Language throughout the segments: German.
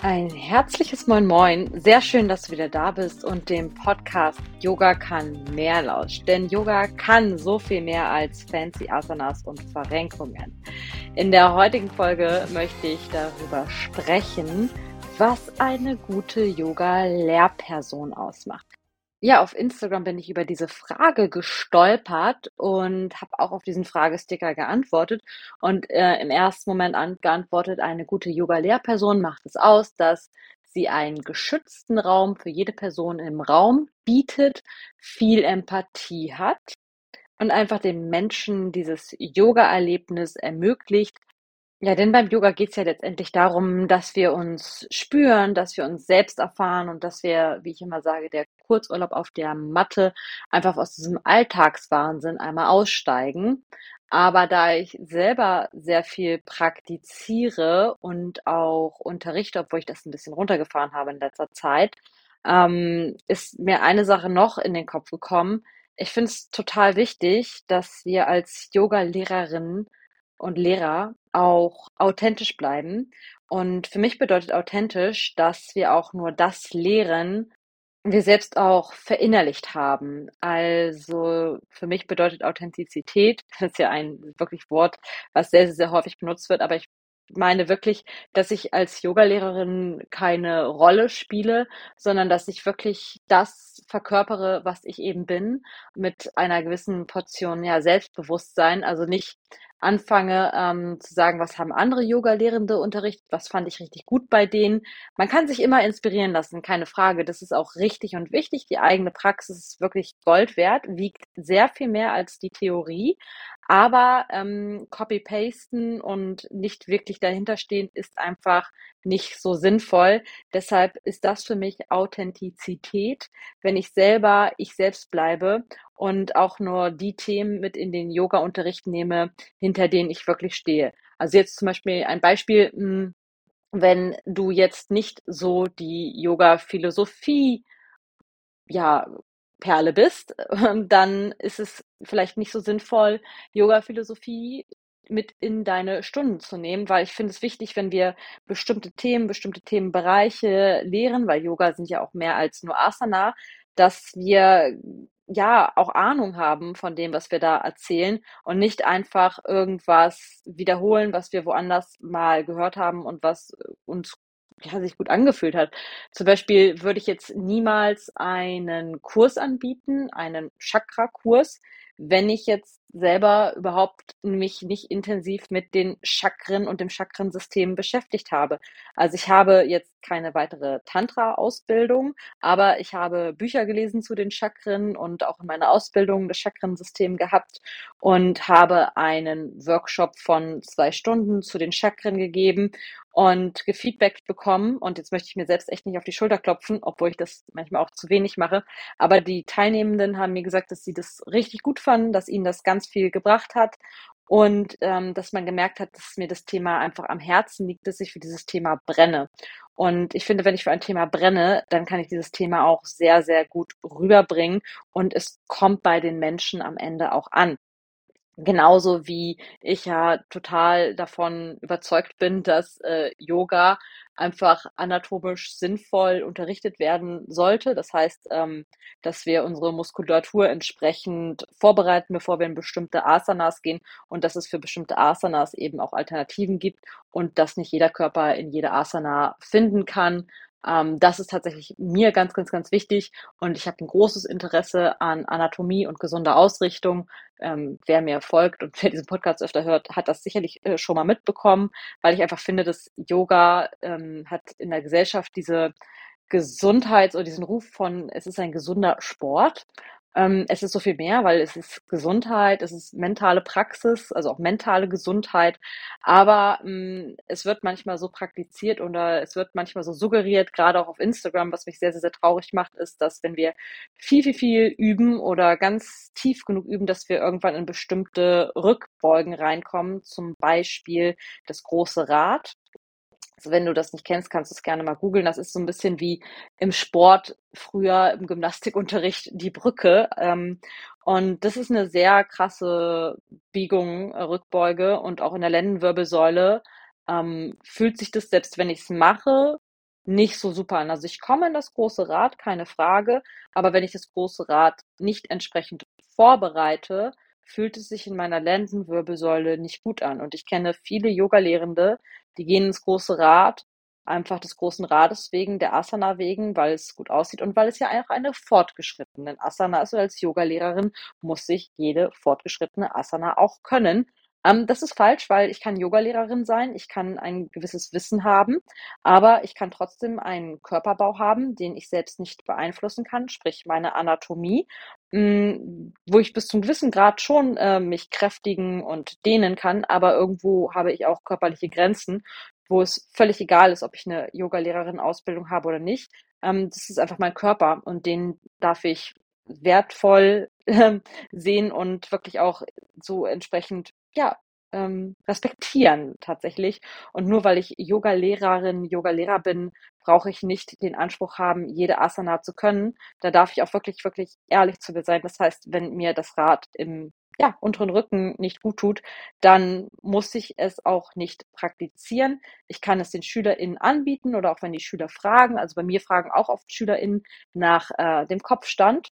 Ein herzliches Moin Moin. Sehr schön, dass du wieder da bist und dem Podcast Yoga kann mehr lauscht. Denn Yoga kann so viel mehr als fancy Asanas und Verrenkungen. In der heutigen Folge möchte ich darüber sprechen, was eine gute Yoga-Lehrperson ausmacht. Ja, auf Instagram bin ich über diese Frage gestolpert und habe auch auf diesen Fragesticker geantwortet und, äh, im ersten Moment an geantwortet: „Eine gute Yoga-Lehrperson macht es aus, dass sie einen geschützten Raum für jede Person im Raum bietet, viel Empathie hat und einfach den Menschen dieses Yoga-Erlebnis ermöglicht, ja, denn beim Yoga geht's ja letztendlich darum, dass wir uns spüren, dass wir uns selbst erfahren und dass wir, wie ich immer sage, der Kurzurlaub auf der Matte einfach aus diesem Alltagswahnsinn einmal aussteigen. Aber da ich selber sehr viel praktiziere und auch unterrichte, obwohl ich das ein bisschen runtergefahren habe in letzter Zeit, ähm, ist mir eine Sache noch in den Kopf gekommen. Ich finde es total wichtig, dass wir als Yogalehrerinnen und Lehrer auch authentisch bleiben. Und für mich bedeutet authentisch, dass wir auch nur das lehren, wir selbst auch verinnerlicht haben. Also für mich bedeutet Authentizität, das ist ja ein wirklich Wort, was sehr, sehr, häufig benutzt wird, aber ich meine wirklich, dass ich als Yogalehrerin keine Rolle spiele, sondern dass ich wirklich das verkörpere, was ich eben bin, mit einer gewissen Portion ja Selbstbewusstsein. Also nicht anfange, ähm, zu sagen, was haben andere Yoga-Lehrende unterrichtet, was fand ich richtig gut bei denen. Man kann sich immer inspirieren lassen, keine Frage. Das ist auch richtig und wichtig. Die eigene Praxis ist wirklich Gold wert, wiegt sehr viel mehr als die Theorie. Aber ähm, Copy-Pasten und nicht wirklich dahinterstehen ist einfach nicht so sinnvoll. Deshalb ist das für mich Authentizität, wenn ich selber ich selbst bleibe und auch nur die Themen mit in den Yoga-Unterricht nehme, hinter denen ich wirklich stehe. Also jetzt zum Beispiel ein Beispiel, hm, wenn du jetzt nicht so die Yoga-Philosophie, ja, Perle bist, dann ist es vielleicht nicht so sinnvoll, Yoga-Philosophie mit in deine Stunden zu nehmen, weil ich finde es wichtig, wenn wir bestimmte Themen, bestimmte Themenbereiche lehren, weil Yoga sind ja auch mehr als nur Asana, dass wir ja auch Ahnung haben von dem, was wir da erzählen und nicht einfach irgendwas wiederholen, was wir woanders mal gehört haben und was uns ja, sich gut angefühlt hat. Zum Beispiel würde ich jetzt niemals einen Kurs anbieten, einen Chakra-Kurs, wenn ich jetzt selber überhaupt mich nicht intensiv mit den Chakren und dem Chakrensystem beschäftigt habe. Also ich habe jetzt keine weitere Tantra-Ausbildung, aber ich habe Bücher gelesen zu den Chakren und auch in meiner Ausbildung das Chakrensystem gehabt und habe einen Workshop von zwei Stunden zu den Chakren gegeben und gefeedbackt bekommen. Und jetzt möchte ich mir selbst echt nicht auf die Schulter klopfen, obwohl ich das manchmal auch zu wenig mache. Aber die Teilnehmenden haben mir gesagt, dass sie das richtig gut fanden, dass ihnen das ganz viel gebracht hat und ähm, dass man gemerkt hat, dass mir das Thema einfach am Herzen liegt, dass ich für dieses Thema brenne. Und ich finde, wenn ich für ein Thema brenne, dann kann ich dieses Thema auch sehr, sehr gut rüberbringen und es kommt bei den Menschen am Ende auch an. Genauso wie ich ja total davon überzeugt bin, dass, äh, Yoga einfach anatomisch sinnvoll unterrichtet werden sollte. Das heißt, ähm, dass wir unsere Muskulatur entsprechend vorbereiten, bevor wir in bestimmte Asanas gehen und dass es für bestimmte Asanas eben auch Alternativen gibt und dass nicht jeder Körper in jede Asana finden kann. Ähm, das ist tatsächlich mir ganz, ganz, ganz wichtig und ich habe ein großes Interesse an Anatomie und gesunder Ausrichtung. Ähm, wer mir folgt und wer diesen Podcast öfter hört, hat das sicherlich äh, schon mal mitbekommen, weil ich einfach finde, dass Yoga ähm, hat in der Gesellschaft diese Gesundheits- oder diesen Ruf von, es ist ein gesunder Sport. Ähm, es ist so viel mehr, weil es ist Gesundheit, es ist mentale Praxis, also auch mentale Gesundheit. Aber hm, es wird manchmal so praktiziert oder es wird manchmal so suggeriert, gerade auch auf Instagram, was mich sehr, sehr, sehr traurig macht, ist, dass wenn wir viel, viel, viel üben oder ganz tief genug üben, dass wir irgendwann in bestimmte Rückbeugen reinkommen, zum Beispiel das große Rad. Also wenn du das nicht kennst, kannst du es gerne mal googeln. Das ist so ein bisschen wie im Sport früher im Gymnastikunterricht die Brücke. Ähm, und das ist eine sehr krasse Biegung, äh, Rückbeuge und auch in der Lendenwirbelsäule ähm, fühlt sich das, selbst wenn ich es mache, nicht so super an. Also ich komme in das große Rad, keine Frage, aber wenn ich das große Rad nicht entsprechend vorbereite, fühlt es sich in meiner Lendenwirbelsäule nicht gut an. Und ich kenne viele Yoga-Lehrende, die gehen ins große Rad, einfach des großen Rades wegen, der Asana wegen, weil es gut aussieht und weil es ja auch eine fortgeschrittene Asana ist. Und als Yogalehrerin muss sich jede fortgeschrittene Asana auch können. Ähm, das ist falsch, weil ich kann Yogalehrerin sein, ich kann ein gewisses Wissen haben, aber ich kann trotzdem einen Körperbau haben, den ich selbst nicht beeinflussen kann, sprich meine Anatomie, hm, wo ich bis zum gewissen Grad schon, äh, mich kräftigen und dehnen kann, aber irgendwo habe ich auch körperliche Grenzen, wo es völlig egal ist, ob ich eine Yogalehrerin-Ausbildung habe oder nicht. Ähm, das ist einfach mein Körper und den darf ich wertvoll, ähm, sehen und wirklich auch so entsprechend ja, ähm, respektieren tatsächlich. Und nur weil ich Yoga-Lehrerin, Yoga-Lehrer bin, brauche ich nicht den Anspruch haben, jede Asana zu können. Da darf ich auch wirklich, wirklich ehrlich zu mir sein. Das heißt, wenn mir das Rad im ja, unteren Rücken nicht gut tut, dann muss ich es auch nicht praktizieren. Ich kann es den SchülerInnen anbieten oder auch wenn die Schüler fragen. Also bei mir fragen auch oft SchülerInnen nach äh, dem Kopfstand.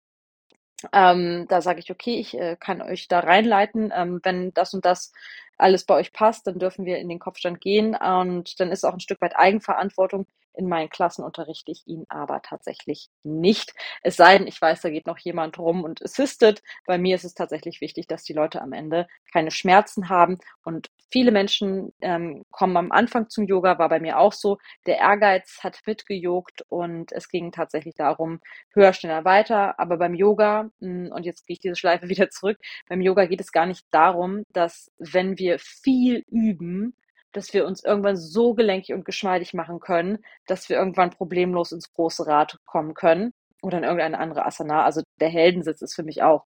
Ähm, da sage ich, okay, ich äh, kann euch da reinleiten. Ähm, wenn das und das alles bei euch passt, dann dürfen wir in den Kopfstand gehen. Und dann ist auch ein Stück weit Eigenverantwortung. In meinen Klassen unterrichte ich ihn aber tatsächlich nicht. Es sei denn, ich weiß, da geht noch jemand rum und assistet. Bei mir ist es tatsächlich wichtig, dass die Leute am Ende keine Schmerzen haben. Und viele Menschen ähm, kommen am Anfang zum Yoga, war bei mir auch so. Der Ehrgeiz hat mitgejogt und es ging tatsächlich darum, höher, schneller, weiter. Aber beim Yoga, hm, und jetzt gehe ich diese Schleife wieder zurück, beim Yoga geht es gar nicht darum, dass wenn wir viel üben, dass wir uns irgendwann so gelenkig und geschmeidig machen können, dass wir irgendwann problemlos ins große Rad kommen können oder in irgendeine andere Asana. Also der Heldensitz ist für mich auch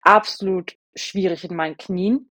absolut schwierig in meinen Knien.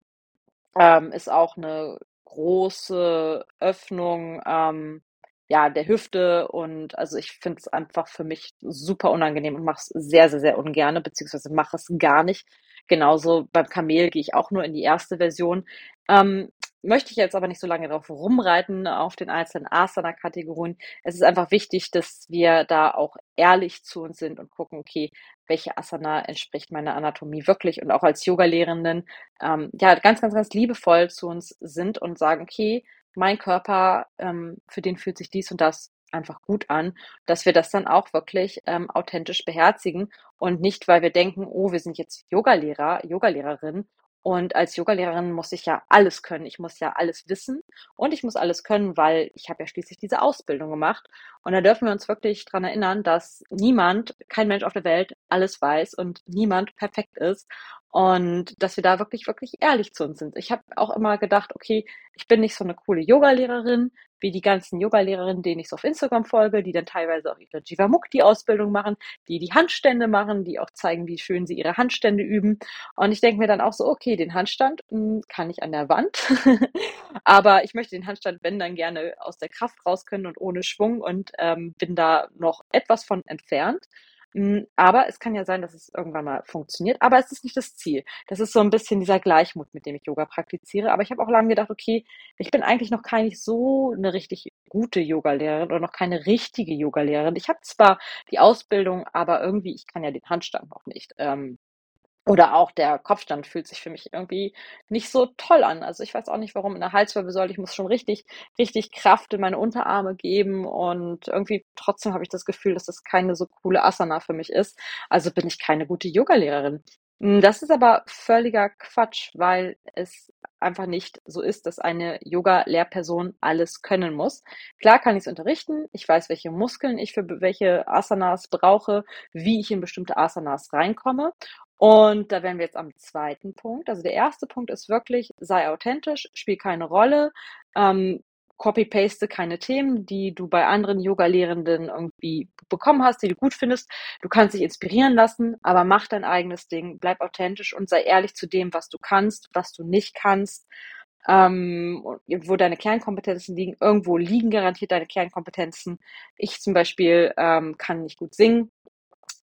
Ähm, ist auch eine große Öffnung ähm, ja, der Hüfte und also ich finde es einfach für mich super unangenehm und mache es sehr, sehr, sehr ungerne, beziehungsweise mache es gar nicht. Genauso beim Kamel gehe ich auch nur in die erste Version. Ähm, möchte ich jetzt aber nicht so lange drauf rumreiten auf den einzelnen Asana-Kategorien. Es ist einfach wichtig, dass wir da auch ehrlich zu uns sind und gucken, okay, welche Asana entspricht meiner Anatomie wirklich und auch als Yoga-Lehrenden ähm, ja ganz, ganz, ganz liebevoll zu uns sind und sagen, okay, mein Körper, ähm, für den fühlt sich dies und das einfach gut an, dass wir das dann auch wirklich ähm, authentisch beherzigen und nicht, weil wir denken, oh, wir sind jetzt Yogalehrer, Yogalehrerin und als Yogalehrerin muss ich ja alles können. Ich muss ja alles wissen und ich muss alles können, weil ich habe ja schließlich diese Ausbildung gemacht. Und da dürfen wir uns wirklich dran erinnern, dass niemand, kein Mensch auf der Welt alles weiß und niemand perfekt ist. Und dass wir da wirklich, wirklich ehrlich zu uns sind. Ich habe auch immer gedacht, okay, ich bin nicht so eine coole Yogalehrerin wie die ganzen Yogalehrerinnen, denen ich so auf Instagram folge, die dann teilweise auch ihre Jivamukti-Ausbildung machen, die die Handstände machen, die auch zeigen, wie schön sie ihre Handstände üben. Und ich denke mir dann auch so, okay, den Handstand mh, hm, kann ich an der Wand, aber ich möchte den Handstand, wenn dann gerne aus der Kraft raus können und ohne Schwung und ähm, bin da noch etwas von entfernt. Hm, aber es kann ja sein, dass es irgendwann mal funktioniert, aber es ist nicht das Ziel. Das ist so ein bisschen dieser Gleichmut, mit dem ich Yoga praktiziere. Aber ich habe auch lange gedacht, okay, ich bin eigentlich noch keine so eine richtig gute Yogalehrerin oder noch keine richtige Yogalehrerin. Ich habe zwar die Ausbildung, aber irgendwie, ich kann ja den Handstand noch nicht. Ähm, oder auch der Kopfstand fühlt sich für mich irgendwie nicht so toll an. Also ich weiß auch nicht, warum in der Halswirbelsäule. Ich muss schon richtig, richtig Kraft in meine Unterarme geben und irgendwie trotzdem habe ich das Gefühl, dass das keine so coole Asana für mich ist. Also bin ich keine gute Yogalehrerin. Hm, das ist aber völliger Quatsch, weil es einfach nicht so ist, dass eine Yoga-Lehrperson alles können muss. Klar kann ich es unterrichten. Ich weiß, welche Muskeln ich für welche Asanas brauche, wie ich in bestimmte Asanas reinkomme. Und da wären wir jetzt am zweiten Punkt. Also der erste Punkt ist wirklich, sei authentisch, spiel keine Rolle, ähm, copy-paste keine Themen, die du bei anderen Yoga-Lehrenden irgendwie bekommen hast, die du gut findest. Du kannst dich inspirieren lassen, aber mach dein eigenes Ding, bleib authentisch und sei ehrlich zu dem, was du kannst, was du nicht kannst. Ähm, wo deine Kernkompetenzen liegen. Irgendwo liegen garantiert deine Kernkompetenzen. Ich zum Beispiel ähm, kann nicht gut singen.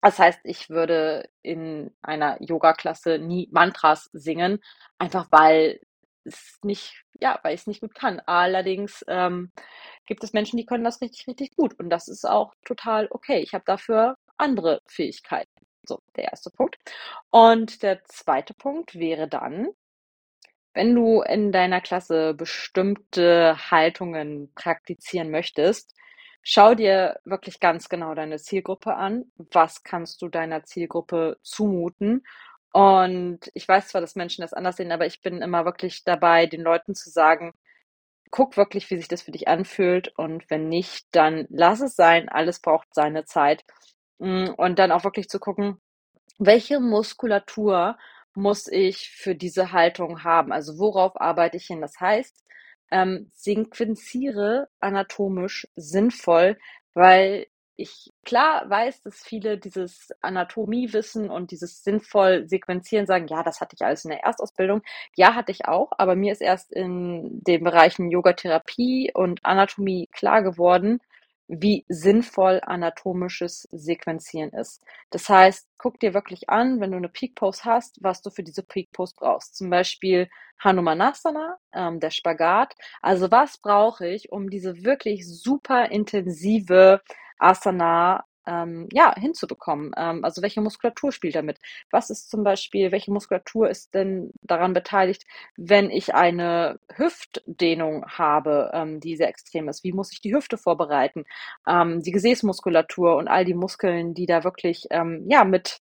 Das heißt, ich würde in einer Yoga-Klasse nie Mantras singen, einfach weil es nicht, ja, weil ich es nicht gut kann. Allerdings ähm, gibt es Menschen, die können das richtig, richtig gut. Und das ist auch total okay. Ich habe dafür andere Fähigkeiten. So, der erste Punkt. Und der zweite Punkt wäre dann, wenn du in deiner Klasse bestimmte Haltungen praktizieren möchtest, schau dir wirklich ganz genau deine Zielgruppe an. Was kannst du deiner Zielgruppe zumuten? Und ich weiß zwar, dass Menschen das anders sehen, aber ich bin immer wirklich dabei, den Leuten zu sagen, guck wirklich, wie sich das für dich anfühlt. Und wenn nicht, dann lass es sein. Alles braucht seine Zeit. Mm, und dann auch wirklich zu gucken, welche Muskulatur muss ich für diese Haltung haben? Also worauf arbeite ich hin? Das heißt, ähm, sequenziere anatomisch sinnvoll, weil ich klar weiß, dass viele dieses Anatomiewissen und dieses sinnvoll sequenzieren sagen, ja, das hatte ich alles in der Erstausbildung. Ja, hatte ich auch, aber mir ist erst in den Bereichen Yogatherapie und Anatomie klar geworden, wie sinnvoll anatomisches Sequenzieren ist. Das heißt, guck dir wirklich an, wenn du eine Peak Pose hast, was du für diese Peak Pose brauchst. Zum Beispiel Hanumanasana, ähm, der Spagat. Also was brauche ich, um diese wirklich super intensive Asana ähm, ja, hinzubekommen. Ähm, also welche Muskulatur spielt damit? Was ist zum Beispiel, welche Muskulatur ist denn daran beteiligt, wenn ich eine Hüftdehnung habe, ähm, die sehr extrem ist? Wie muss ich die Hüfte vorbereiten? Ähm, die Gesäßmuskulatur und all die Muskeln, die da wirklich ähm, ja mit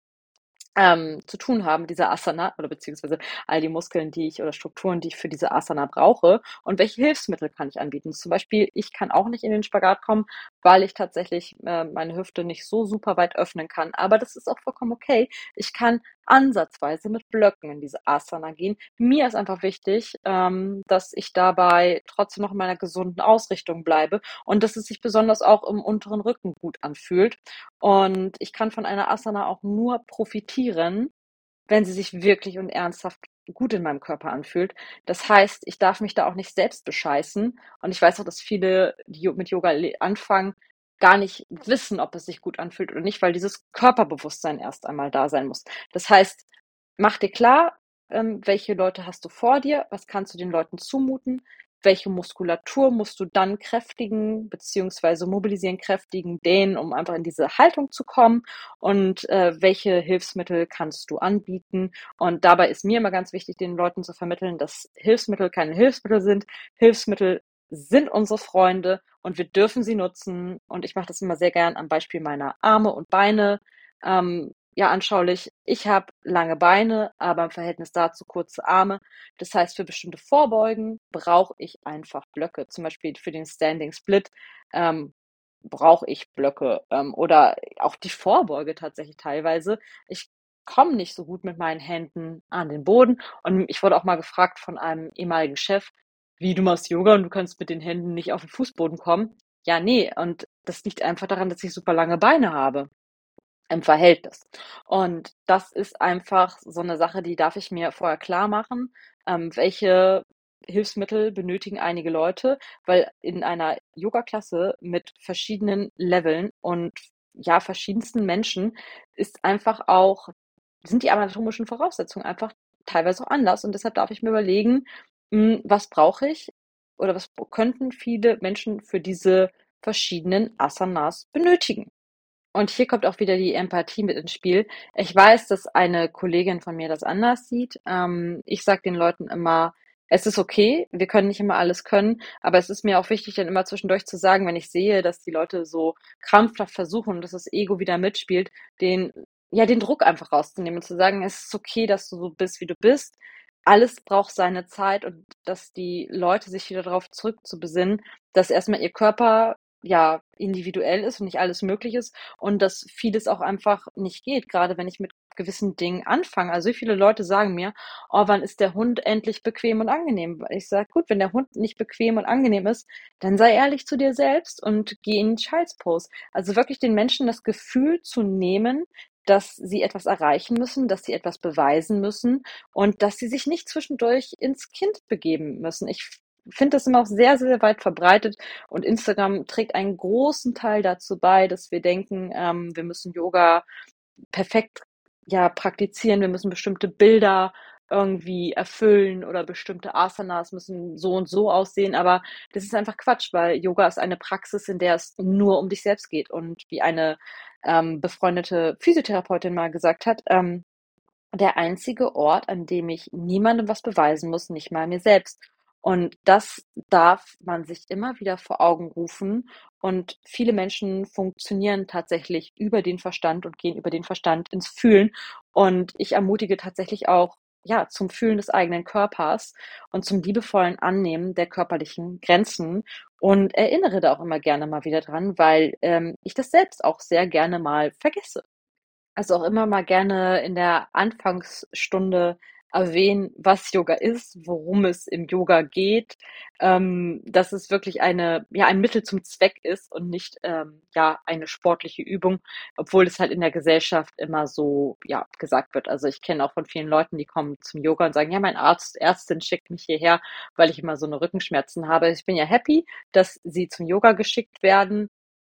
ähm, zu tun haben, dieser Asana oder beziehungsweise all die Muskeln, die ich oder Strukturen, die ich für diese Asana brauche und welche Hilfsmittel kann ich anbieten. Zum Beispiel, ich kann auch nicht in den Spagat kommen, weil ich tatsächlich äh, meine Hüfte nicht so super weit öffnen kann. Aber das ist auch vollkommen okay. Ich kann ansatzweise mit Blöcken in diese Asana gehen. Mir ist einfach wichtig, ähm, dass ich dabei trotzdem noch in meiner gesunden Ausrichtung bleibe und dass es sich besonders auch im unteren Rücken gut anfühlt. Und ich kann von einer Asana auch nur profitieren, wenn sie sich wirklich und ernsthaft gut in meinem Körper anfühlt. Das heißt, ich darf mich da auch nicht selbst bescheißen. Und ich weiß auch, dass viele, die mit Yoga anfangen, gar nicht wissen, ob es sich gut anfühlt oder nicht, weil dieses Körperbewusstsein erst einmal da sein muss. Das heißt, mach dir klar, ähm, welche Leute hast du vor dir, was kannst du den Leuten zumuten, welche Muskulatur musst du dann kräftigen, beziehungsweise mobilisieren, kräftigen, dehnen, um einfach in diese Haltung zu kommen und äh, welche Hilfsmittel kannst du anbieten. Und dabei ist mir immer ganz wichtig, den Leuten zu vermitteln, dass Hilfsmittel keine Hilfsmittel sind. Hilfsmittel sind unsere Freunde und wir dürfen sie nutzen. Und ich mache das immer sehr gern am Beispiel meiner Arme und Beine. Ähm, ja, anschaulich. Ich habe lange Beine, aber im Verhältnis dazu kurze Arme. Das heißt, für bestimmte Vorbeugen brauche ich einfach Blöcke. Zum Beispiel für den Standing Split ähm, brauche ich Blöcke ähm, oder auch die Vorbeuge tatsächlich teilweise. Ich komme nicht so gut mit meinen Händen an den Boden. Und ich wurde auch mal gefragt von einem ehemaligen Chef, wie du machst Yoga und du kannst mit den Händen nicht auf den Fußboden kommen. Ja, nee, und das liegt einfach daran, dass ich super lange Beine habe im Verhältnis. Und das ist einfach so eine Sache, die darf ich mir vorher klar machen, ähm, welche Hilfsmittel benötigen einige Leute, weil in einer Yoga-Klasse mit verschiedenen Leveln und ja, verschiedensten Menschen ist einfach auch, sind die anatomischen Voraussetzungen einfach teilweise auch anders. Und deshalb darf ich mir überlegen, hm, was brauche ich oder was könnten viele Menschen für diese verschiedenen Asanas benötigen? Und hier kommt auch wieder die Empathie mit ins Spiel. Ich weiß, dass eine Kollegin von mir das anders sieht. Ähm, ich sage den Leuten immer, es ist okay, wir können nicht immer alles können, aber es ist mir auch wichtig, dann immer zwischendurch zu sagen, wenn ich sehe, dass die Leute so krampfhaft versuchen dass das Ego wieder mitspielt, den, ja, den Druck einfach rauszunehmen und zu sagen, es ist okay, dass du so bist, wie du bist alles braucht seine Zeit und dass die Leute sich wieder darauf zurückzubesinnen, dass erstmal ihr Körper ja individuell ist und nicht alles möglich ist und dass vieles auch einfach nicht geht, gerade wenn ich mit gewissen Dingen anfange. Also viele Leute sagen mir, oh, wann ist der Hund endlich bequem und angenehm? Ich sage, gut, wenn der Hund nicht bequem und angenehm ist, dann sei ehrlich zu dir selbst und geh in den Child's Pose. Also wirklich den Menschen das Gefühl zu nehmen, dass sie etwas erreichen müssen, dass sie etwas beweisen müssen und dass sie sich nicht zwischendurch ins Kind begeben müssen. Ich finde das immer auch sehr, sehr weit verbreitet und Instagram trägt einen großen Teil dazu bei, dass wir denken, ähm, wir müssen Yoga perfekt ja praktizieren, wir müssen bestimmte Bilder irgendwie erfüllen oder bestimmte Asanas müssen so und so aussehen, aber das ist einfach Quatsch, weil Yoga ist eine Praxis, in der es nur um dich selbst geht und wie eine ähm, befreundete Physiotherapeutin mal gesagt hat, ähm, der einzige Ort, an dem ich niemandem was beweisen muss, nicht mal mir selbst. Und das darf man sich immer wieder vor Augen rufen. Und viele Menschen funktionieren tatsächlich über den Verstand und gehen über den Verstand ins Fühlen. Und ich ermutige tatsächlich auch, ja, zum Fühlen des eigenen Körpers und zum liebevollen Annehmen der körperlichen Grenzen und erinnere da auch immer gerne mal wieder dran, weil ähm, ich das selbst auch sehr gerne mal vergesse. Also auch immer mal gerne in der Anfangsstunde erwähnen, was Yoga ist, worum es im Yoga geht, ähm, dass es wirklich eine, ja, ein Mittel zum Zweck ist und nicht, ähm, ja, eine sportliche Übung, obwohl es halt in der Gesellschaft immer so, ja, gesagt wird. Also ich kenne auch von vielen Leuten, die kommen zum Yoga und sagen, ja, mein Arzt, Ärztin schickt mich hierher, weil ich immer so eine Rückenschmerzen habe. Ich bin ja happy, dass sie zum Yoga geschickt werden.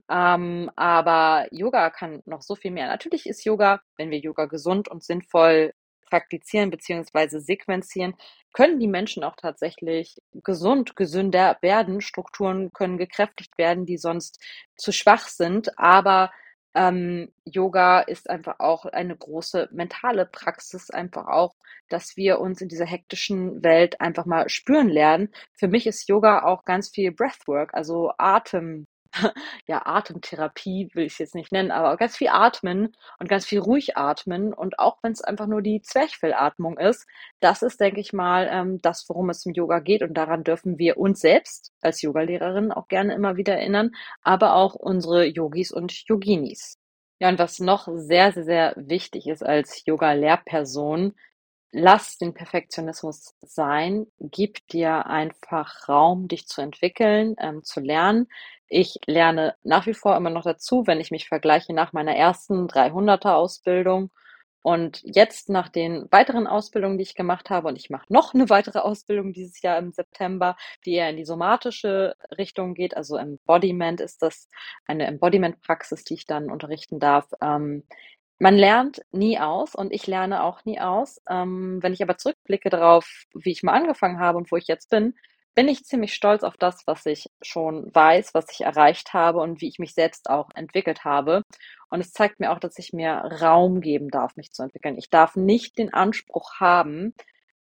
Ähm, aber Yoga kann noch so viel mehr. Natürlich ist Yoga, wenn wir Yoga gesund und sinnvoll praktizieren beziehungsweise sequenzieren, können die Menschen auch tatsächlich gesund, gesünder werden. Strukturen können gekräftigt werden, die sonst zu schwach sind. Aber ähm, Yoga ist einfach auch eine große mentale Praxis, einfach auch, dass wir uns in dieser hektischen Welt einfach mal spüren lernen. Für mich ist Yoga auch ganz viel Breathwork, also Atem, ja, Atemtherapie will ich es jetzt nicht nennen, aber ganz viel atmen und ganz viel ruhig atmen und auch wenn es einfach nur die Zwerchfellatmung ist, das ist, denke ich mal, ähm, das, worum es im Yoga geht und daran dürfen wir uns selbst als Yogalehrerin auch gerne immer wieder erinnern, aber auch unsere Yogis und Yoginis. Ja, und was noch sehr, sehr, sehr wichtig ist als Yoga-Lehrperson, lass den Perfektionismus sein, gib dir einfach Raum, dich zu entwickeln, ähm, zu lernen. Ich lerne nach wie vor immer noch dazu, wenn ich mich vergleiche nach meiner ersten 300er Ausbildung und jetzt nach den weiteren Ausbildungen, die ich gemacht habe, und ich mache noch eine weitere Ausbildung dieses Jahr im September, die eher in die somatische Richtung geht. Also Embodiment ist das eine Embodiment-Praxis, die ich dann unterrichten darf. Ähm, man lernt nie aus und ich lerne auch nie aus. Ähm, wenn ich aber zurückblicke darauf, wie ich mal angefangen habe und wo ich jetzt bin, bin ich ziemlich stolz auf das, was ich schon weiß, was ich erreicht habe und wie ich mich selbst auch entwickelt habe. Und es zeigt mir auch, dass ich mir Raum geben darf, mich zu entwickeln. Ich darf nicht den Anspruch haben,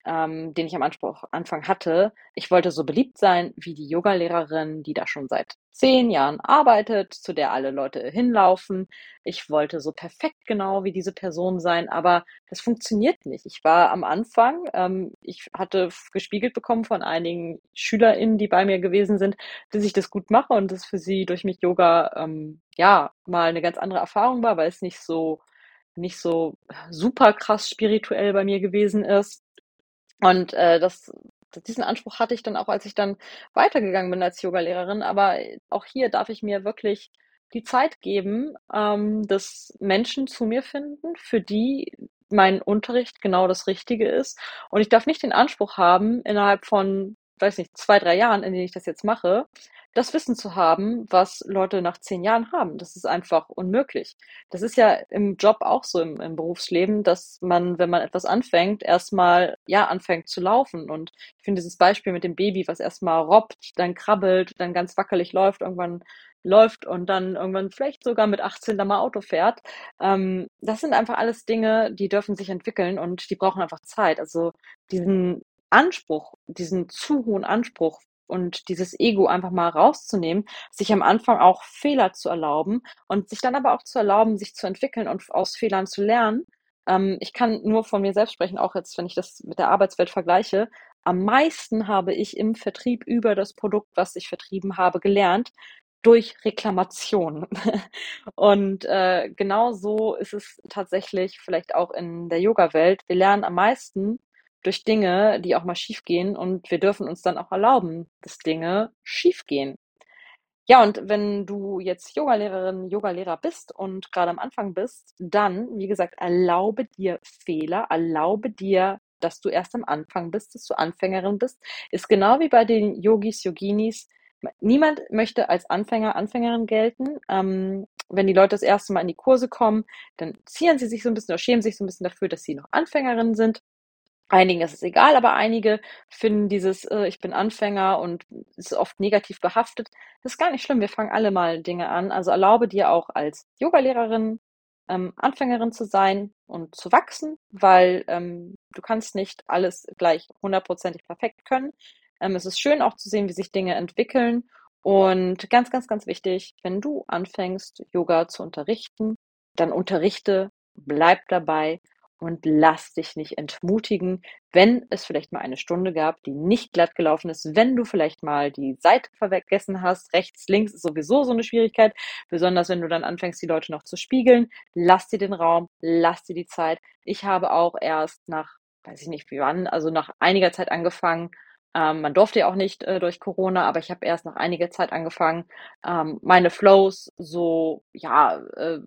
ähm, den ich am Anspruch, Anfang hatte. Ich wollte so beliebt sein wie die Yogalehrerin, die da schon seit zehn Jahren arbeitet, zu der alle Leute hinlaufen. Ich wollte so perfekt genau wie diese Person sein, aber das funktioniert nicht. Ich war am Anfang, ähm, ich hatte gespiegelt bekommen von einigen SchülerInnen, die bei mir gewesen sind, dass ich das gut mache und das für sie durch mich Yoga ähm, ja mal eine ganz andere Erfahrung war, weil es nicht so nicht so super krass spirituell bei mir gewesen ist. Und äh, das, diesen Anspruch hatte ich dann auch, als ich dann weitergegangen bin als Yogalehrerin. Aber auch hier darf ich mir wirklich die Zeit geben, ähm, dass Menschen zu mir finden, für die mein Unterricht genau das Richtige ist. Und ich darf nicht den Anspruch haben, innerhalb von, weiß nicht, zwei, drei Jahren, in denen ich das jetzt mache, das Wissen zu haben, was Leute nach zehn Jahren haben. Das ist einfach unmöglich. Das ist ja im Job auch so im, im Berufsleben, dass man, wenn man etwas anfängt, erstmal ja anfängt zu laufen. Und ich finde dieses Beispiel mit dem Baby, was erstmal robbt, dann krabbelt, dann ganz wackelig läuft, irgendwann läuft und dann irgendwann vielleicht sogar mit 18 dann mal Auto fährt. Ähm, das sind einfach alles Dinge, die dürfen sich entwickeln und die brauchen einfach Zeit. Also diesen Anspruch, diesen zu hohen Anspruch und dieses Ego einfach mal rauszunehmen, sich am Anfang auch Fehler zu erlauben und sich dann aber auch zu erlauben, sich zu entwickeln und aus Fehlern zu lernen. Ähm, ich kann nur von mir selbst sprechen, auch jetzt, wenn ich das mit der Arbeitswelt vergleiche. Am meisten habe ich im Vertrieb über das Produkt, was ich vertrieben habe, gelernt durch Reklamation. und äh, genau so ist es tatsächlich vielleicht auch in der Yoga-Welt. Wir lernen am meisten durch Dinge, die auch mal schiefgehen und wir dürfen uns dann auch erlauben, dass Dinge schiefgehen. Ja, und wenn du jetzt Yogalehrerin, Yogalehrer bist und gerade am Anfang bist, dann, wie gesagt, erlaube dir Fehler, erlaube dir, dass du erst am Anfang bist, dass du Anfängerin bist. Ist genau wie bei den Yogis, Yoginis. Niemand möchte als Anfänger, Anfängerin gelten. Ähm, wenn die Leute das erste Mal in die Kurse kommen, dann zieren sie sich so ein bisschen oder schämen sich so ein bisschen dafür, dass sie noch Anfängerinnen sind. Einigen ist es egal, aber einige finden dieses, äh, ich bin Anfänger und ist oft negativ behaftet. Das ist gar nicht schlimm. Wir fangen alle mal Dinge an. Also erlaube dir auch als Yogalehrerin ähm, Anfängerin zu sein und zu wachsen, weil ähm, du kannst nicht alles gleich hundertprozentig perfekt können. Ähm, es ist schön auch zu sehen, wie sich Dinge entwickeln. Und ganz, ganz, ganz wichtig, wenn du anfängst, Yoga zu unterrichten, dann unterrichte, bleib dabei und lass dich nicht entmutigen, wenn es vielleicht mal eine Stunde gab, die nicht glatt gelaufen ist, wenn du vielleicht mal die Seite vergessen hast, rechts, links ist sowieso so eine Schwierigkeit, besonders wenn du dann anfängst, die Leute noch zu spiegeln, lass dir den Raum, lass dir die Zeit. Ich habe auch erst nach, weiß ich nicht wie wann, also nach einiger Zeit angefangen, ähm, man durfte ja auch nicht äh, durch Corona, aber ich habe erst nach einiger Zeit angefangen, ähm, meine Flows so, ja, äh,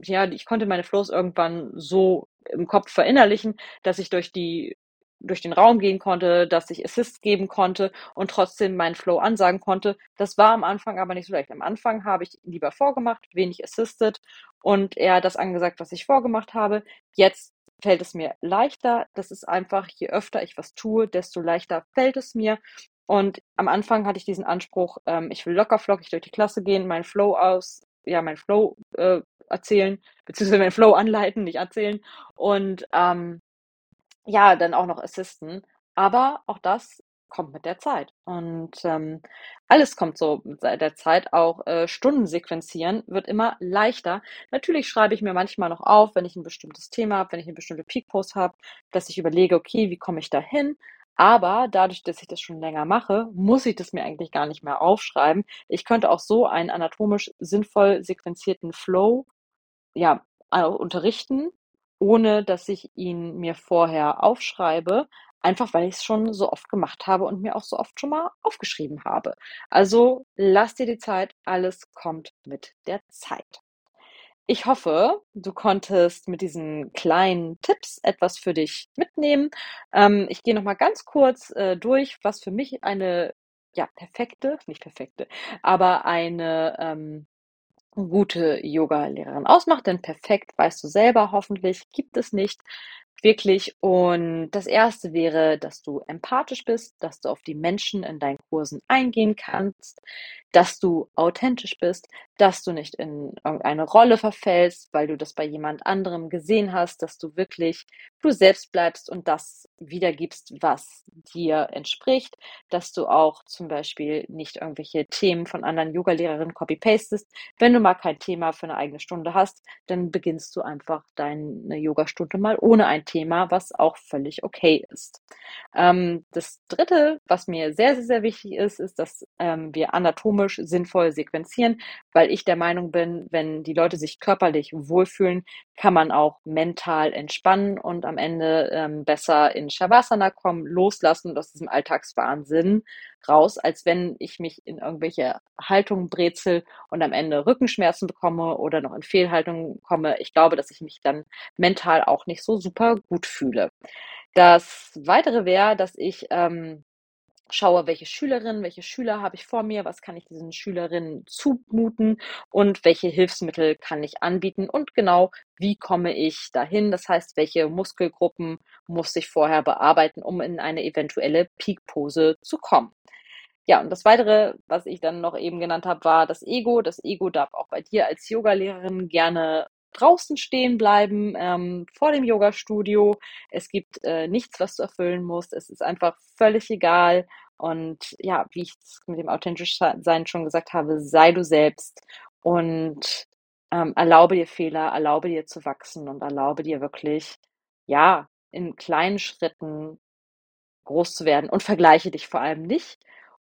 ja, ich konnte meine Flows irgendwann so im Kopf verinnerlichen, dass ich durch die durch den Raum gehen konnte, dass ich Assist geben konnte und trotzdem meinen Flow ansagen konnte. Das war am Anfang aber nicht so leicht. Am Anfang habe ich lieber vorgemacht, wenig assisted und eher das angesagt, was ich vorgemacht habe. Jetzt fällt es mir leichter. Das ist einfach, je öfter ich was tue, desto leichter fällt es mir. Und am Anfang hatte ich diesen Anspruch, ähm, ich will locker flockig durch die Klasse gehen, meinen Flow aus, ja, meinen Flow äh, erzählen, beziehungsweise meinen Flow anleiten, nicht erzählen und ähm, ja, dann auch noch assisten. Aber auch das kommt mit der Zeit. Und ähm, alles kommt so mit der Zeit. Auch äh, Stunden sequenzieren wird immer leichter. Natürlich schreibe ich mir manchmal noch auf, wenn ich ein bestimmtes Thema habe, wenn ich eine bestimmte Peak-Post habe, dass ich überlege, okay, wie komme ich da hin? Aber dadurch, dass ich das schon länger mache, muss ich das mir eigentlich gar nicht mehr aufschreiben. Ich könnte auch so einen anatomisch sinnvoll sequenzierten Flow ja, äh, unterrichten, ohne dass ich ihn mir vorher aufschreibe, einfach weil ich es schon so oft gemacht habe und mir auch so oft schon mal aufgeschrieben habe. Also lass dir die Zeit, alles kommt mit der Zeit. Ich hoffe, du konntest mit diesen kleinen Tipps etwas für dich mitnehmen. Ähm, ich gehe noch mal ganz kurz äh, durch, was für mich eine ja perfekte, nicht perfekte, aber eine ähm, gute Yogalehrerin ausmacht, denn perfekt weißt du selber hoffentlich, gibt es nicht wirklich. Und das erste wäre, dass du empathisch bist, dass du auf die Menschen in deinen Kursen eingehen kannst, dass du authentisch bist, dass du nicht in irgendeine Rolle verfällst, weil du das bei jemand anderem gesehen hast, dass du wirklich du selbst bleibst und das wiedergibst, was dir entspricht, dass du auch zum Beispiel nicht irgendwelche Themen von anderen Yoga-Lehrerinnen copy-pastest. Wenn du mal kein Thema für eine eigene Stunde hast, dann beginnst du einfach deine Yoga-Stunde mal ohne ein Thema, was auch völlig okay ist. Ähm, das dritte, was mir sehr, sehr, sehr wichtig ist, ist, dass ähm, wir anatomisch sinnvoll sequenzieren, weil ich der Meinung bin, wenn die Leute sich körperlich wohlfühlen, kann man auch mental entspannen und am Ende ähm, besser in Shavasana kommen, loslassen und aus diesem Alltagswahnsinn raus, als wenn ich mich in irgendwelche Haltungen brezel und am Ende Rückenschmerzen bekomme oder noch in Fehlhaltungen komme. Ich glaube, dass ich mich dann mental auch nicht so super gut fühle. Das weitere wäre, dass ich ähm, schaue, welche Schülerinnen, welche Schüler habe ich vor mir, was kann ich diesen Schülerinnen zumuten und welche Hilfsmittel kann ich anbieten und genau, wie komme ich dahin? Das heißt, welche Muskelgruppen muss ich vorher bearbeiten, um in eine eventuelle Peak-Pose zu kommen. Ja, und das weitere, was ich dann noch eben genannt habe, war das Ego. Das Ego darf auch bei dir als Yogalehrerin gerne draußen stehen bleiben ähm, vor dem Yoga-Studio. Es gibt äh, nichts, was du erfüllen musst. Es ist einfach völlig egal. Und ja, wie ich es mit dem authentisch sein schon gesagt habe, sei du selbst und ähm, erlaube dir Fehler, erlaube dir zu wachsen und erlaube dir wirklich, ja, in kleinen Schritten groß zu werden und vergleiche dich vor allem nicht.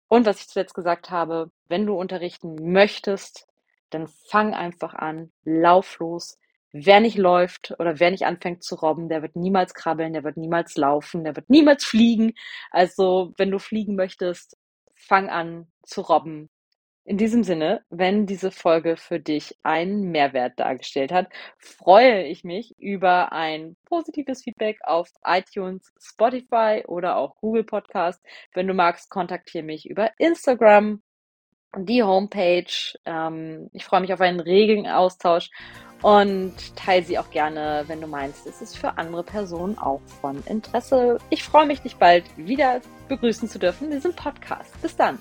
Und was ich zuletzt gesagt habe, wenn du unterrichten möchtest, dann fang einfach an, lauf los. Wer nicht läuft oder wer nicht anfängt zu robben, der wird niemals krabbeln, der wird niemals laufen, der wird niemals fliegen. Also, wenn du fliegen möchtest, fang an zu robben. In diesem Sinne, wenn diese Folge für dich einen Mehrwert dargestellt hat, freue ich mich über ein positives Feedback auf iTunes, Spotify oder auch Google Podcast. Wenn du magst, kontaktiere mich über Instagram die Homepage. Ähm, ich freue mich auf einen regen Austausch und teile sie auch gerne, wenn du meinst, es ist für andere Personen auch von Interesse. Ich freue mich, dich bald wieder begrüßen zu dürfen in diesem Podcast. Bis dann.